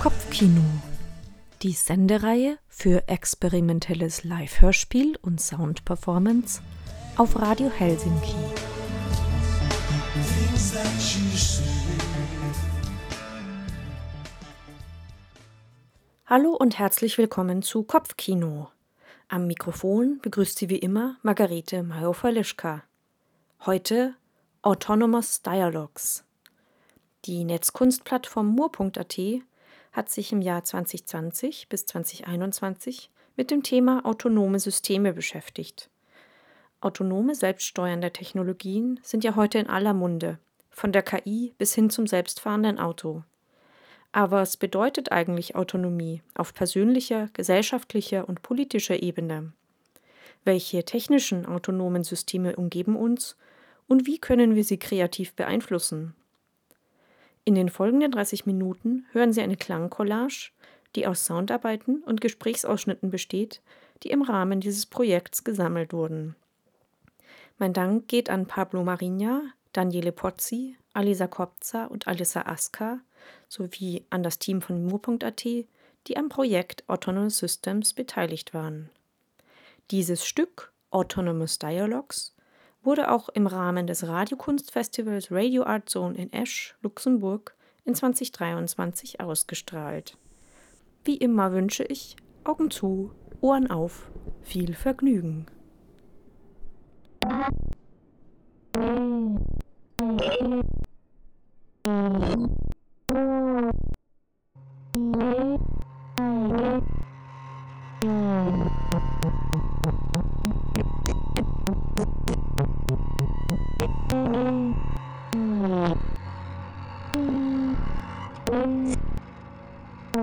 Kopfkino. Die Sendereihe für experimentelles Live-Hörspiel und Sound-Performance auf Radio Helsinki. Hallo und herzlich willkommen zu Kopfkino. Am Mikrofon begrüßt Sie wie immer Margarete Majow-Verlischka. Heute Autonomous Dialogues. Die Netzkunstplattform Mur.at hat sich im Jahr 2020 bis 2021 mit dem Thema autonome Systeme beschäftigt. Autonome selbststeuernde Technologien sind ja heute in aller Munde, von der KI bis hin zum selbstfahrenden Auto. Aber was bedeutet eigentlich Autonomie auf persönlicher, gesellschaftlicher und politischer Ebene? Welche technischen autonomen Systeme umgeben uns und wie können wir sie kreativ beeinflussen? In den folgenden 30 Minuten hören Sie eine Klangcollage, die aus Soundarbeiten und Gesprächsausschnitten besteht, die im Rahmen dieses Projekts gesammelt wurden. Mein Dank geht an Pablo Marinha, Daniele Pozzi, Alisa Kopza und Alissa Aska sowie an das Team von Mu.at, die am Projekt Autonomous Systems beteiligt waren. Dieses Stück Autonomous Dialogues wurde auch im Rahmen des Radiokunstfestivals Radio Art Zone in Esch, Luxemburg, in 2023 ausgestrahlt. Wie immer wünsche ich Augen zu, Ohren auf, viel Vergnügen.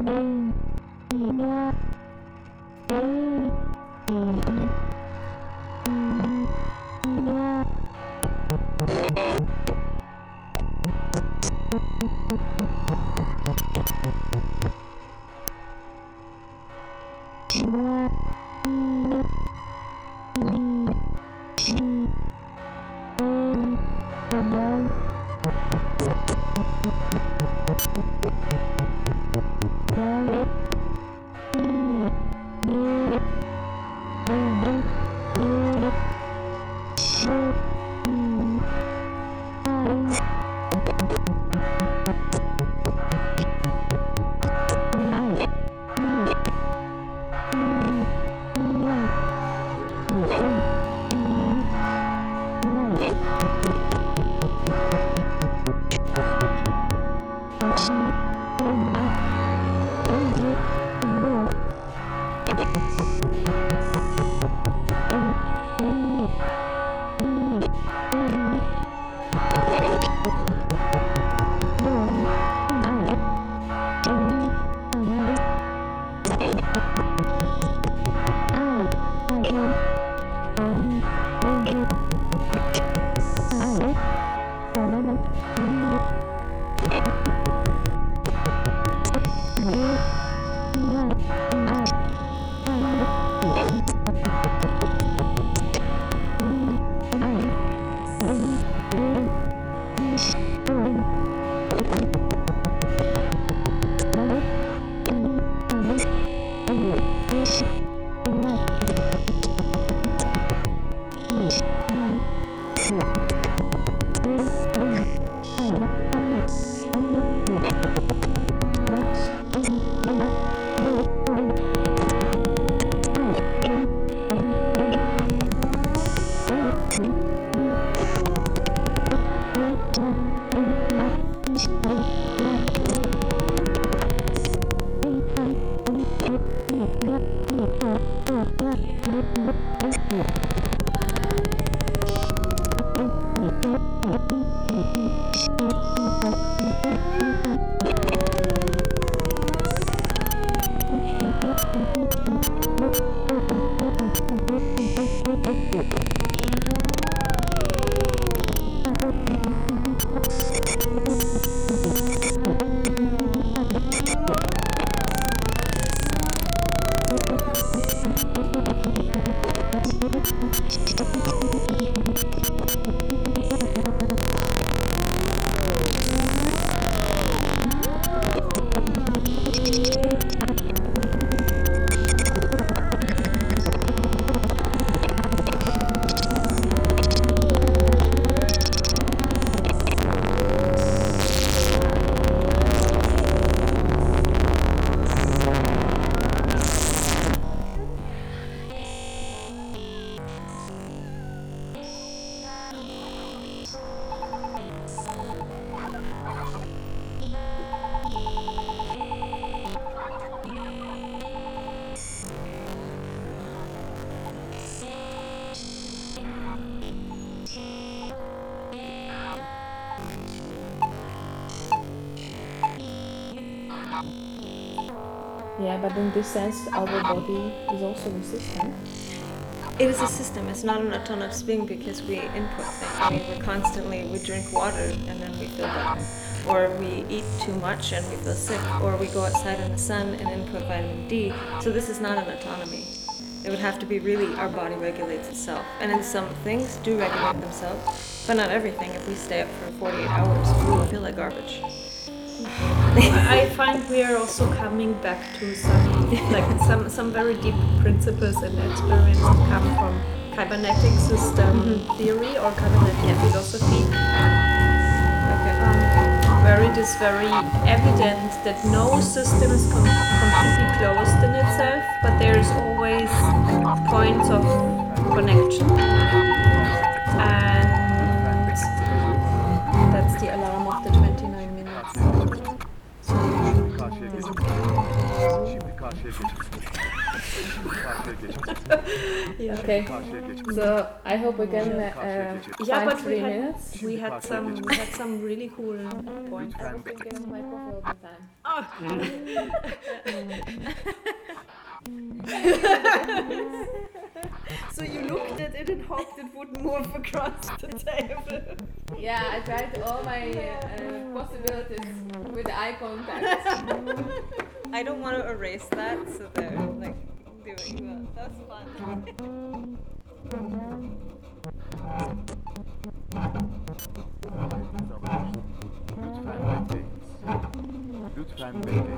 Oh, my God. Yeah, but in this sense, our body is also a system. It is a system. It's not an autonomous being because we input things. I mean, we constantly we drink water and then we feel better, or we eat too much and we feel sick, or we go outside in the sun and input vitamin D. So this is not an autonomy. It would have to be really our body regulates itself, and then some things do regulate themselves, but not everything. If we stay up for 48 hours, we will feel like garbage. I find we are also coming back to some like some some very deep principles and experiments that come from cybernetic system theory or cybernetic philosophy. Um, where it is very evident that no system is com- completely closed in itself, but there is always points of connection. Şimdi karşıya geç. Şimdi karşıya geç. Okay. Karşıya geç. So I hope we can uh, Yeah, find but we had, minutes. we had some we had some really cool points. I hope we get a microphone all the time. So you looked at it and hoped it would move across the table. Yeah, I tried all my uh, possibilities with eye contact. I don't want to erase that, so they're like doing that. That's fun. Lütfen bekleyiniz. Lütfen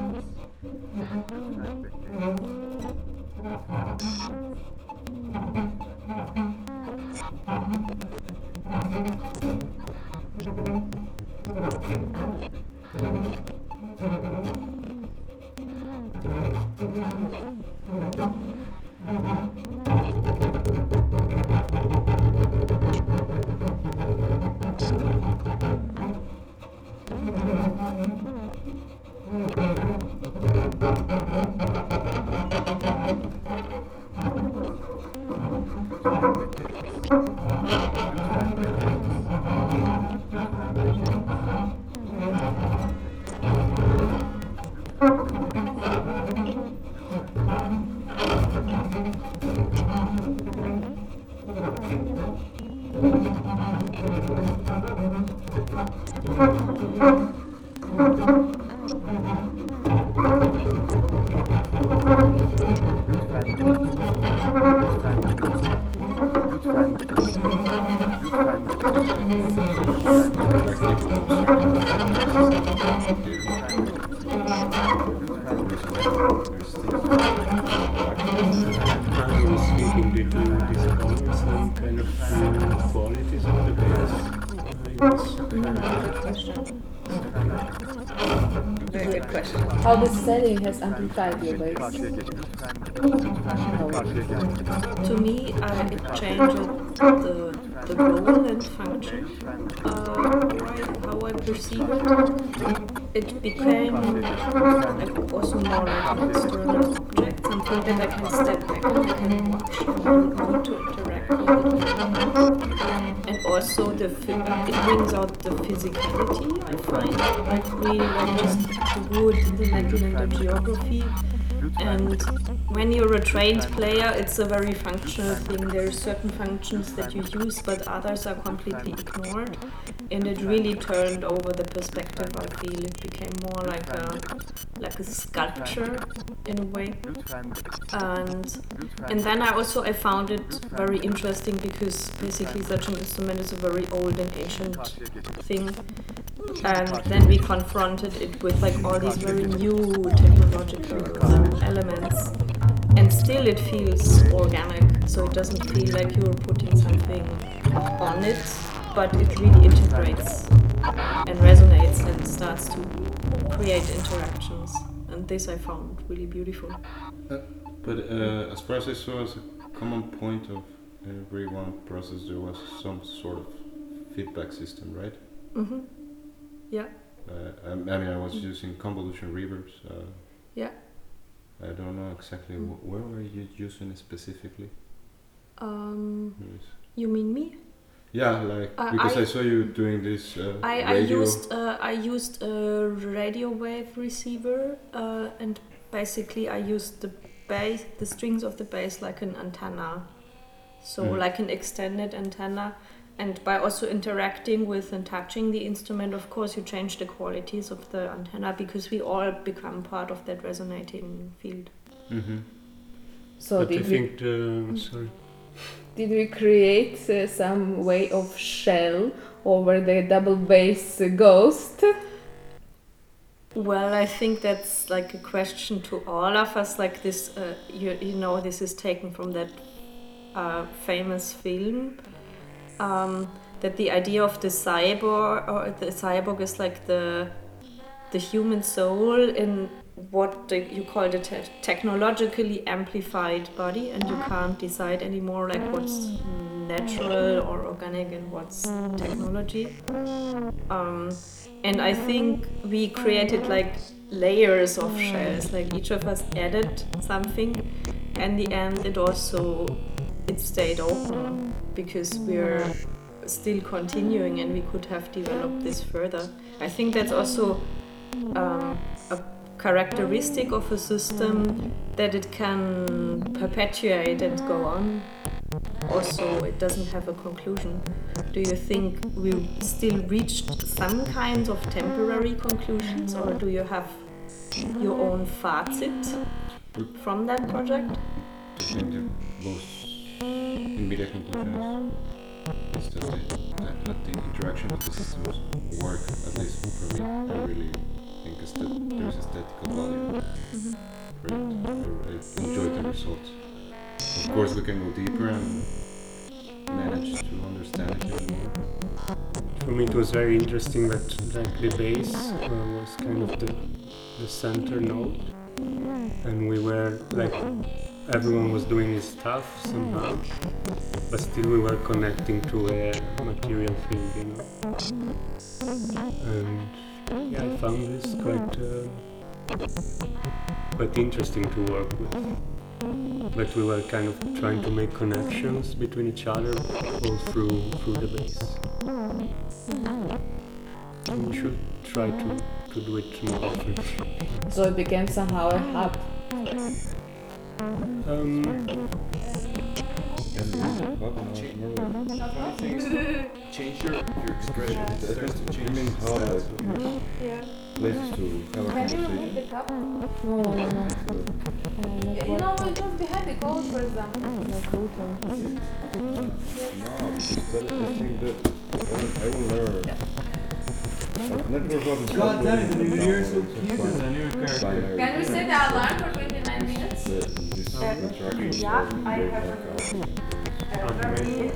How the setting has amplified your geç. To me, uh, it changed the the role and function, uh, how I perceive it. It became it was more like an I can step back and can watch and to. And also the it brings out the physicality. I find like really like just the wood, the and the geography. And when you're a trained player, it's a very functional thing. There are certain functions that you use, but others are completely ignored. And it really turned over the perspective. I feel it became more like a like a sculpture in a way. And and then I also I found it very interesting because basically such an instrument is a very old and ancient thing. And then we confronted it with like all these very new technological elements. And still it feels organic, so it doesn't feel like you're putting something on it, but it really integrates and resonates and starts to create interactions. And this I found really beautiful. But uh, as far as I saw, as a common point of every one process, there was some sort of feedback system, right? hmm Yeah. Uh, I, I mean, I was using convolution reverbs. Uh, Yeah. I don't know exactly Mm. wh- where were you using it specifically. Um, Yes. you mean me? Yeah, like Uh, because I, I- saw you doing this. Uh, I, I used uh, I used a radio wave receiver uh, and basically I used the bass, the strings of the bass like an antenna, so Mm. like an extended antenna. And by also interacting with and touching the instrument, of course, you change the qualities of the antenna because we all become part of that resonating field. Mm-hmm. So but I did we, think the sorry. did we create uh, some way of shell over the double bass uh, ghost? Well, I think that's like a question to all of us. Like this, uh, you, you know, this is taken from that uh, famous film. Um, that the idea of the cyborg, or the cyborg, is like the the human soul in what the, you call the te- technologically amplified body, and you can't decide anymore like what's natural or organic and what's technology. Um, and I think we created like layers of shells. Like each of us added something. And the end, it also it stayed open because we're still continuing and we could have developed this further. I think that's also um, a characteristic of a system that it can perpetuate and go on. Also, it doesn't have a conclusion. Do you think we still reached some kinds of temporary conclusions, or do you have your own fazit from that project? I think the most conclusion is that, the, that, that the interaction of the systems work, at least for me. I really think that there's aesthetical value for it. I, enjoy the results. Of course, we can go deeper and manage to understand it even more. For me, it was very interesting that like the bass uh, was kind of the, the center note, and we were like everyone was doing his stuff somehow, but still we were connecting to a material thing, you know. And yeah, I found this quite uh, quite interesting to work with. But we were kind of trying to make connections between each other all through through the bass. We should try to, to do it more often. So it became somehow a hub. Um, Change your, your expression. Starts to change. You mean how like places to have a Can you conversation? repeat the cup? No, no, no. You know, it was behind the code, for example. No, because I think that I will, learn. Like, network God damn it, the new year is so cute fine. a new character. Can we set the alarm for 29 minutes? This is very, I have uh, A very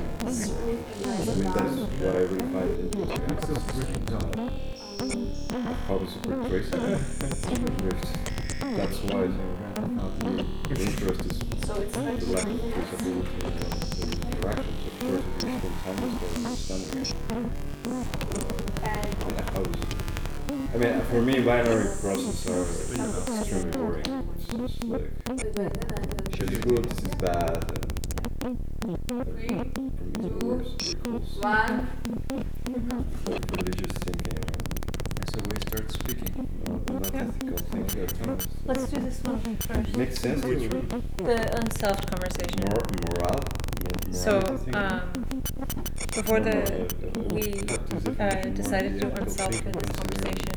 what I really find interesting. I'm still freaking dumb. Probably super. That's why the interest is So it's the lack of traceability and interactions. Of course, if you spontaneously understanding. And how is I mean, for me, binary processes are extremely boring. It's just like, this is good, this is bad. And for me, it works really cool. One. Like religious thinking So we start speaking. and uh, not ethical thinking at times. Let's do this one first. makes sense Which The unsolved conversation. Mor- moral, So, um, before the we what is it? uh, decided to do Ethical unsolved thinking, in this conversation,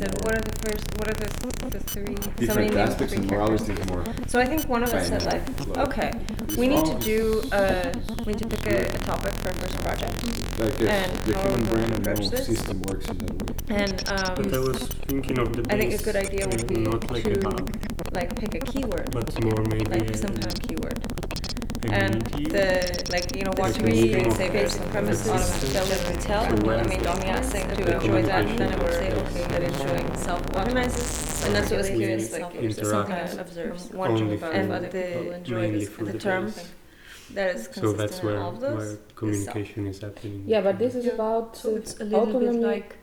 and said, what are the first, what are the, the three, so many Different names, aspects three and characters. morality is more. So I think one of us said like, okay, we need to do, a, we need to pick a, a topic for our first project. Like yes, And the how human we're brain and approach no this? system works in that way. And, but I um, was thinking of the bass. I think a good idea would be not like a to hub, like pick a keyword, but more maybe like some kind of keyword. A And the, like, you know, watching what a we say of basic the premises system. that we tell, Aware I mean, of Domia saying the to enjoy that, and then it would say, okay, that it's showing self-organizes. And that's what I was We curious, like, if something interact that observes only one through- and the, mainly through the the term bass. that is So that's where, in all of those. where communication is happening. Yeah, but this is about So uh, it's a little bit like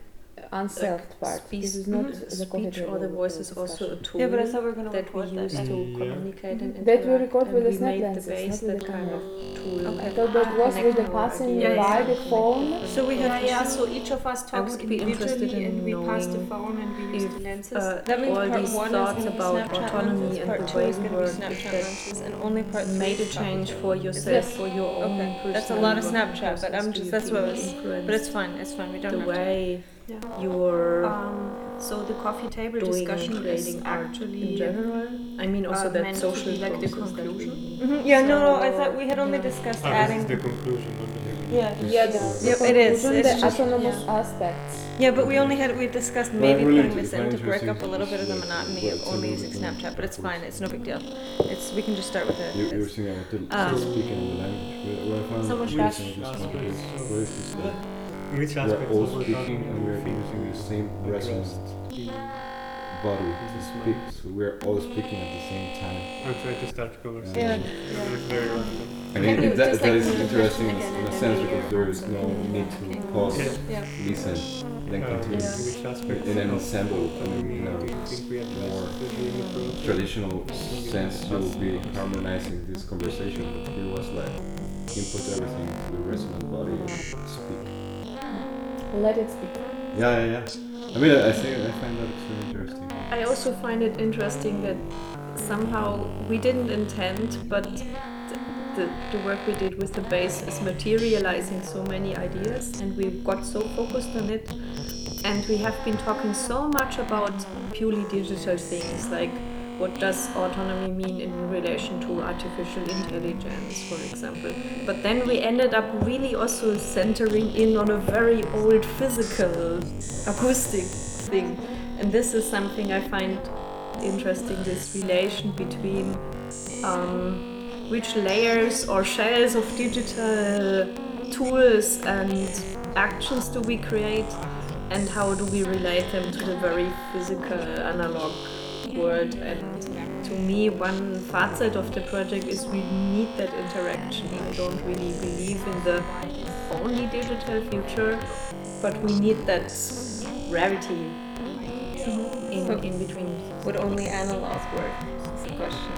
unselfed part. speech, This is not mhm, the speech cohesive or the voice is also a tool Yeah, but I thought we were going to that we record that. use to Yeah. communicate and That we interact, record with the we snap made the base not with that the kind camera. of tool. Okay. I thought that was with the Connect passing ideas. by Yeah, the yeah. phone. So we Yeah, have yeah. So each of us talks would be interested individually, and we pass the knowing phone and we use if, the lenses. uh, That means all part these one is thoughts gonna be about Snapchat autonomy and part the two way is we gonna be work, if Snapchat that and only part three made a is change Snapchat. for yourself, for your own Okay, personal that's a lot of Snapchat, but I'm just- that's what I was- But it's fine. It's fine. We don't the have to. way Yeah. you're Um, so the coffee table discussion is actually in general. I mean, also uh, that social be like the conclusion. we- Mhm, Yeah, no, no. I thought we had only yeah. discussed Ah, this is adding. the conclusion, not the beginning. Yeah. Yeah, the, the Yep, it is. conclusion, It's the just- autonomous yeah. aspects. Yeah, but we only had we discussed Well, maybe really, putting this in to break up a little bit of the monotony of only using Snapchat, but it's fine. It's no big deal. It's we can just start with You, you were it. saying about the Um, speaking the language. What- What I found Someone should ask- about this ask- was is that Which we're all speaking and we're using the same resonant body to speak. So we're all speaking at the same time. I'm trying to start conversation. Yeah. Yeah. It's very random. And Can it, you that, just, that like, is interesting in, in a sense because there is no need to pause, Yeah. Yeah. listen, then Uh, continue. Which aspect In an of ensemble, autonomy in a you think we more addressed in the approach? traditional sense you will be harmonizing this conversation but here was like input everything to the resonant body and speak Let it speak. yeah yeah yeah i mean i, I think i find that extremely interesting I also find it interesting that somehow we didn't intend, but th- the, the work we did with the base is materializing so many ideas, and we got so focused on it. And we have been talking so much about purely digital things, like what does autonomy mean in relation to artificial intelligence, for example. But then we ended up really also centering in on a very old physical acoustic thing. And this is something I find interesting this relation between um, which layers or shells of digital tools and actions do we create and how do we relate them to the very physical analog world and to me one facet of the project is we need that interaction i don't really believe in the only digital future but we need that rarity in, in between Would only analog work? Is the question.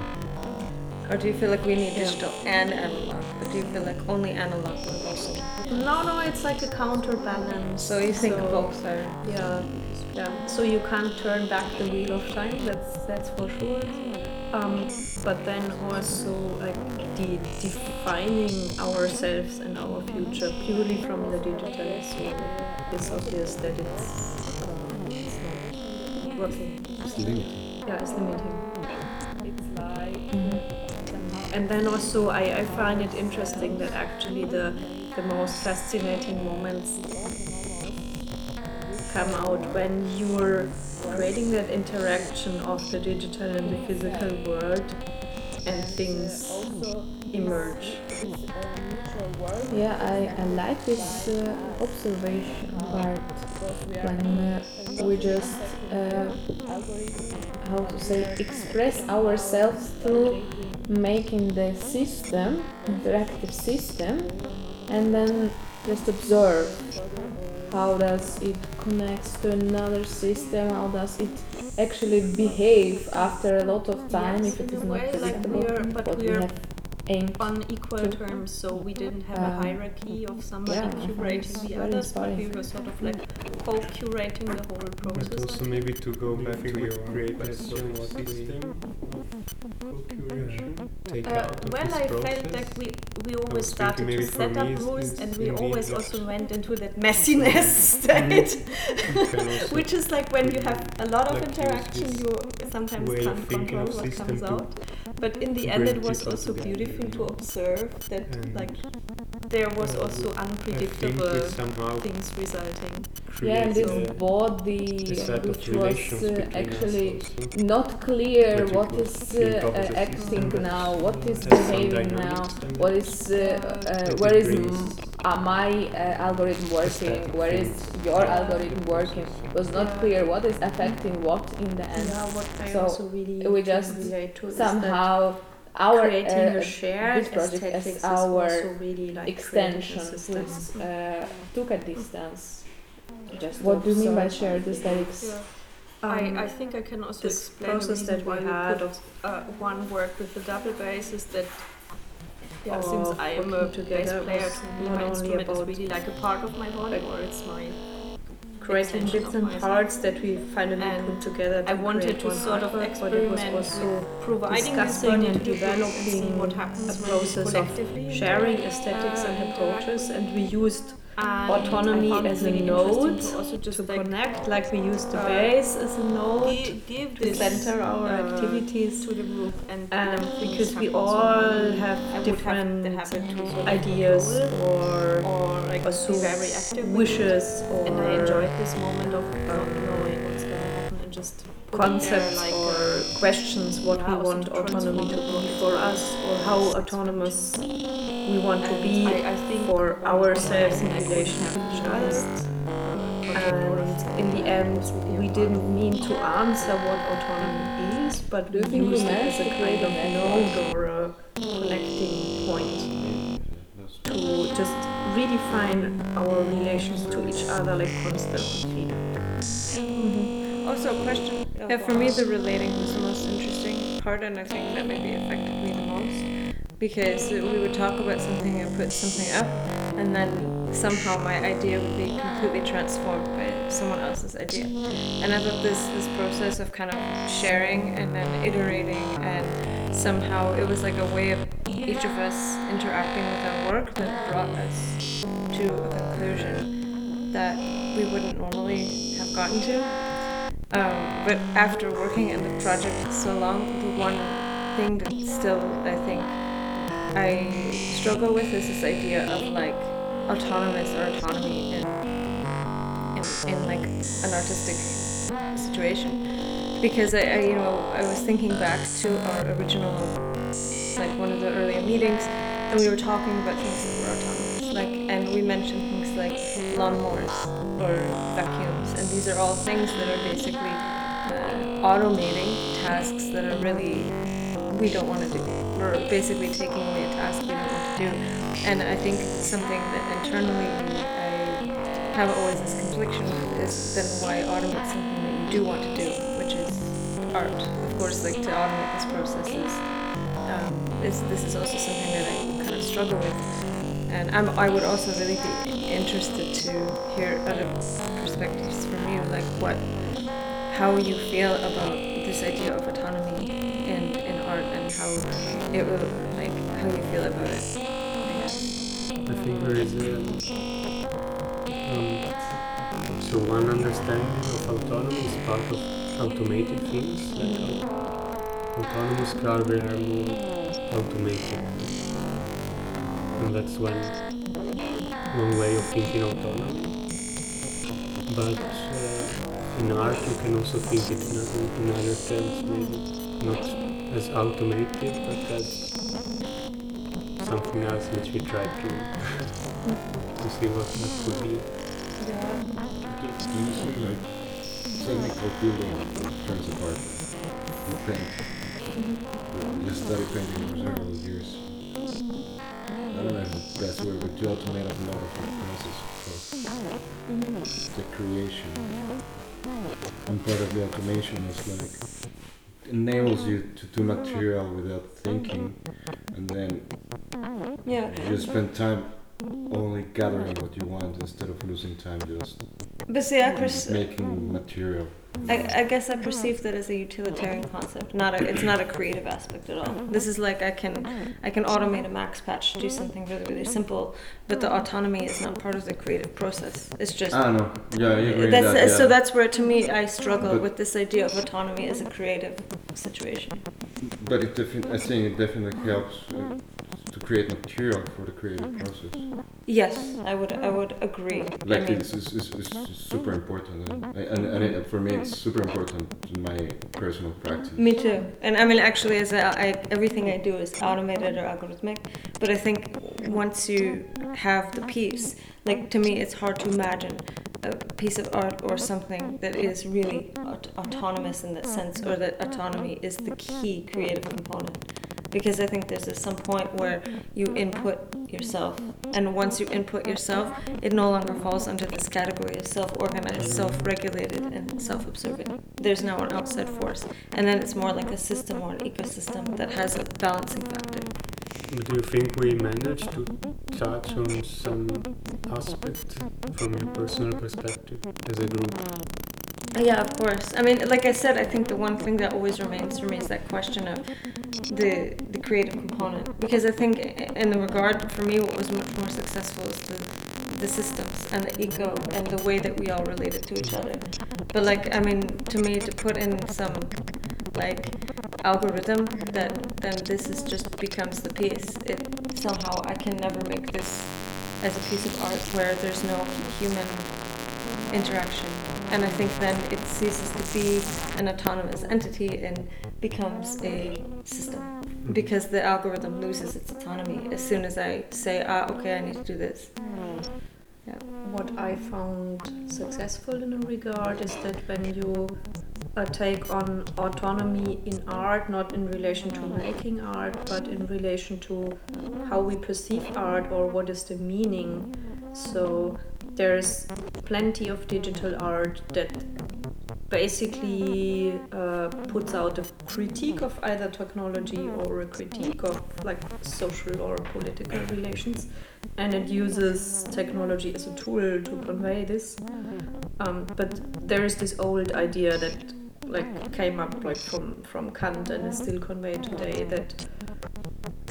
Or do you feel like we need digital and analog? Or do you feel like only analog would also? No no it's like a counterbalance So you think So- both are? Yeah, yeah. So you can't turn back the wheel of time. That's that's for sure. Um, but then also like de- defining ourselves and our future purely from the digital is so it's obvious that it's, uh, it's not working. it's limiting Yeah, it's limiting. And then also I, I find it interesting that actually the the most fascinating moments come out when you're creating that interaction of the digital and the physical world and things emerge. Yeah, I, I like this uh, observation part when uh, we just, uh, how to say, express ourselves through making the system, interactive system, and then just observe how does it connects to another system, how does it actually behave after a lot of time Yes, if it in is a not way, like predictable, we are- but what we we are have aimed on equal terms, so we didn't have a Um, hierarchy of somebody yeah, curating the very others, but we were sort of like co-curating the whole process. But process. also maybe to go back to your create question, what is the co-curation? Take Uh, out well, I process? felt like we, we always started to set up rules and we always also went into that messiness state, can which is like when you have a lot of Like interaction, you sometimes can't control what comes out. But in the end, it was also beautiful to observe that like there was uh, also unpredictable things resulting. Yeah, and this created a- body, a which was uh, between us actually not clear That you what could is think uh, of as uh, a acting now, what is behaving now, dynamics what is uh, uh, that where it is brings m- uh, my uh, algorithm working, where is your into algorithm working. process. Was not Yeah. clear what is affecting what in the end. Yeah, what So, also really we just relate that Somehow, our creating uh, a shared this project as aesthetics our also really like extension creating a system. which uh, took a distance just What do you mean by observe shared something. aesthetics? Yeah. Um, I, I think I can also this explain process the that we had of uh, one work with the double bass is that yeah, since I am a working bass together player, was to me my only instrument is really like a part of my body, or it's my creating bits and parts that we finally And put together. To I wanted to sort of but it was experiment also providing discussing and the and developing what happens a process of sharing aesthetics and approaches, and we used And autonomy as a really node to also just to like connect, like we used the uh, bass as a node gi- give to center our uh, activities. to the group and And because we all have different have ideas or or like also very active wishes or and I enjoyed this moment of not knowing what's gonna happen and just concepts like, or uh, questions what we want to autonomy to be for us or how autonomous we want to be I, I think for ourselves in relation to each other. just, project or And in the end, we didn't mean to answer what autonomy is, but we Do you think we used it as a kind of node or a connecting point to just redefine our relations to each other like constant feedback. Also, a question. Yeah, for me, the relating was the most interesting part, and I think that maybe affected me the most because we would talk about something and put something up, and then somehow my idea would be completely transformed by someone else's idea. And I thought this this process of kind of sharing and then iterating, and somehow it was like a way of each of us interacting with our work that brought us to a conclusion that we wouldn't normally have gotten to. Um, but after working in the project so long, the one thing that still I think I struggle with is this idea of like autonomous or autonomy in in, in like an artistic situation. Because I, I, you know, I was thinking back to our original, like one of the earlier meetings, and we were talking about things that were autonomous, we mentioned things like lawnmowers or vacuums, and these are all things that are basically uh, automating tasks that are really we don't want to do, We're basically taking away a task we don't want to do. And I think something that internally I have always this confliction with is then why automate something that you do want to do, which is art. Of course, like to automate this process is, um, is this is also something that I kind of struggle with. And I'm, I would also really be interested to hear other perspectives from you, like what, how you feel about this idea of autonomy in, in art and how it will, like, how you feel about it. I. Think there is a, um, so one understanding of autonomy is part of automated things, like au- autonomous car they are more automated, and that's one one way of thinking autonomy. But uh, in art, you can also think it in, in other terms, maybe not as automated, but as something else which we try to to see what that could be. Do you see like technical building turns apart in paint? You study painting for several years. That's where but you automate a lot of the process of the creation. And part of the automation is like enables you to do material without thinking and then Yeah. you spend time only gathering what you want instead of losing time just But see, I, pers- making material. I, mm-hmm. I guess I mm-hmm. perceive that as a utilitarian mm-hmm. concept. Not a, it's not a creative aspect at all. This is like I can, I can automate a max patch, to do something really really simple, but the autonomy is not part of the creative process. It's just. I don't know. Yeah, I agree. That's, that, yeah. So that's where, to me, I struggle But- with this idea of autonomy as a creative situation. But it defi- I think it definitely helps uh, to create material for the creative mm-hmm. process. Yes, I would, I would agree. I Like mean, it's, it's, it's, it's super important, and, and, and it, for me it's super important in my personal practice. Me too. And I mean, actually, as I, I, everything I do is automated or algorithmic. But I think once you have the piece, like to me, it's hard to imagine a piece of art or something that is really aut- autonomous in that sense, or that autonomy is the key creative component. Because I think there's some point where you input yourself, and once you input yourself, it no longer falls under this category of self-organized, self-regulated, and self-observing. There's now an outside force, and then it's more like a system or an ecosystem that has a balancing factor. Do you think we managed to touch on some aspect from your personal perspective as a group? Yeah, of course. I mean, like I said, I think the one thing that always remains for me is that question of the the creative component. Because I think, in the regard for me, what was much more successful is the the systems and the ego and the way that we all related to each other. But like, I mean, to me, to put in some like algorithm that then this is just becomes the piece. It somehow I can never make this as a piece of art where there's no human interaction. And I think then it ceases to be an autonomous entity and becomes a system because the algorithm loses its autonomy as soon as I say, ah, okay, I need to do this. Yeah. What I found successful in a regard is that when you uh, take on autonomy in art, not in relation to making art, but in relation to how we perceive art or what is the meaning. So there's plenty of digital art that basically uh, puts out a critique of either technology or a critique of like social or political relations and it uses technology as a tool to convey this. Um, but there is this old idea that like came up like from from kant and is still conveyed today that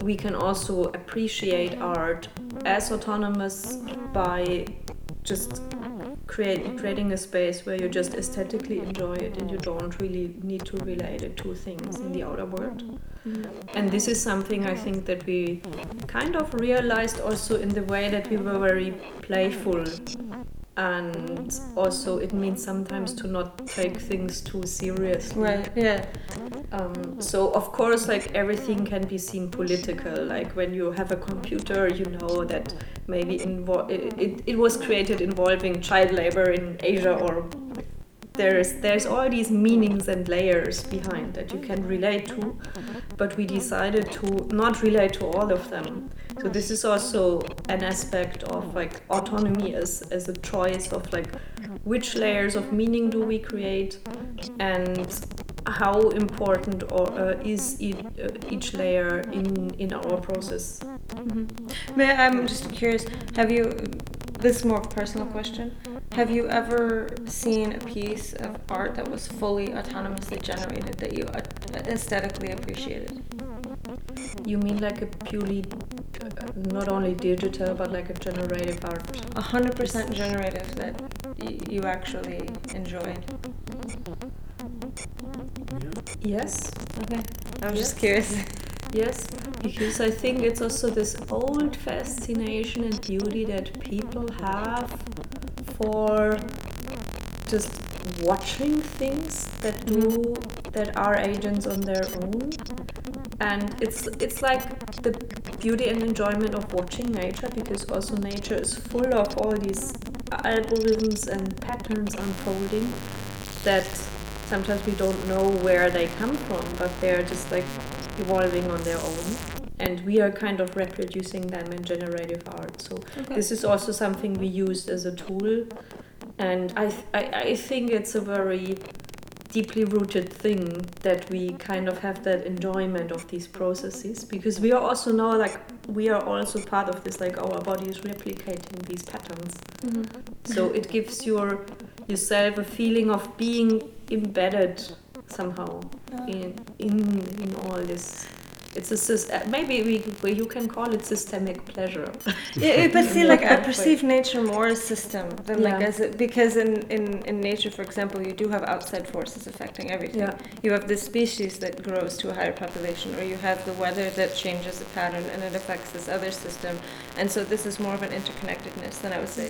we can also appreciate art as autonomous by just create, creating a space where you just aesthetically enjoy it and you don't really need to relate it to things in the outer world. Mm. And this is something I think that we kind of realized also in the way that we were very playful and also it means sometimes to not take things too seriously right yeah um, so of course like everything can be seen political. Like when you have a computer you know that maybe invo- it, it, it was created involving child labor in asia or there's there's all these meanings and layers behind that you can relate to but we decided to not relate to all of them. So this is also an aspect of like autonomy as, as a choice of like which layers of meaning do we create and how important or uh, is each, uh, each layer in in our process mm-hmm. i'm just curious have you this is more of a personal question have you ever seen a piece of art that was fully autonomously generated that you uh, aesthetically appreciated you mean like a purely not only digital but like a generative art. A hundred percent generative that y- you actually enjoyed. Yes. Okay. I'm yes. just curious. Yes, because I think it's also this old fascination and beauty that people have for just watching things that do that are agents on their own and it's it's like the beauty and enjoyment of watching nature because also nature is full of all these algorithms and patterns unfolding that sometimes we don't know where they come from but they're just like evolving on their own. And we are kind of reproducing them in generative art. So okay. this is also something we use as a tool. And I, th- I, I think it's a very deeply rooted thing that we kind of have that enjoyment of these processes. Because we are also now like we are also part of this like our body is replicating these patterns. Mm-hmm. so it gives your yourself a feeling of being embedded somehow in in in all this it's a uh, maybe we you can call it systemic pleasure. yeah, but see, like I perceive nature more as system than yeah. like as a, because in, in in nature, for example, you do have outside forces affecting everything. Yeah. You have the species that grows to a higher population, or you have the weather that changes the pattern and it affects this other system, and so this is more of an interconnectedness than I would say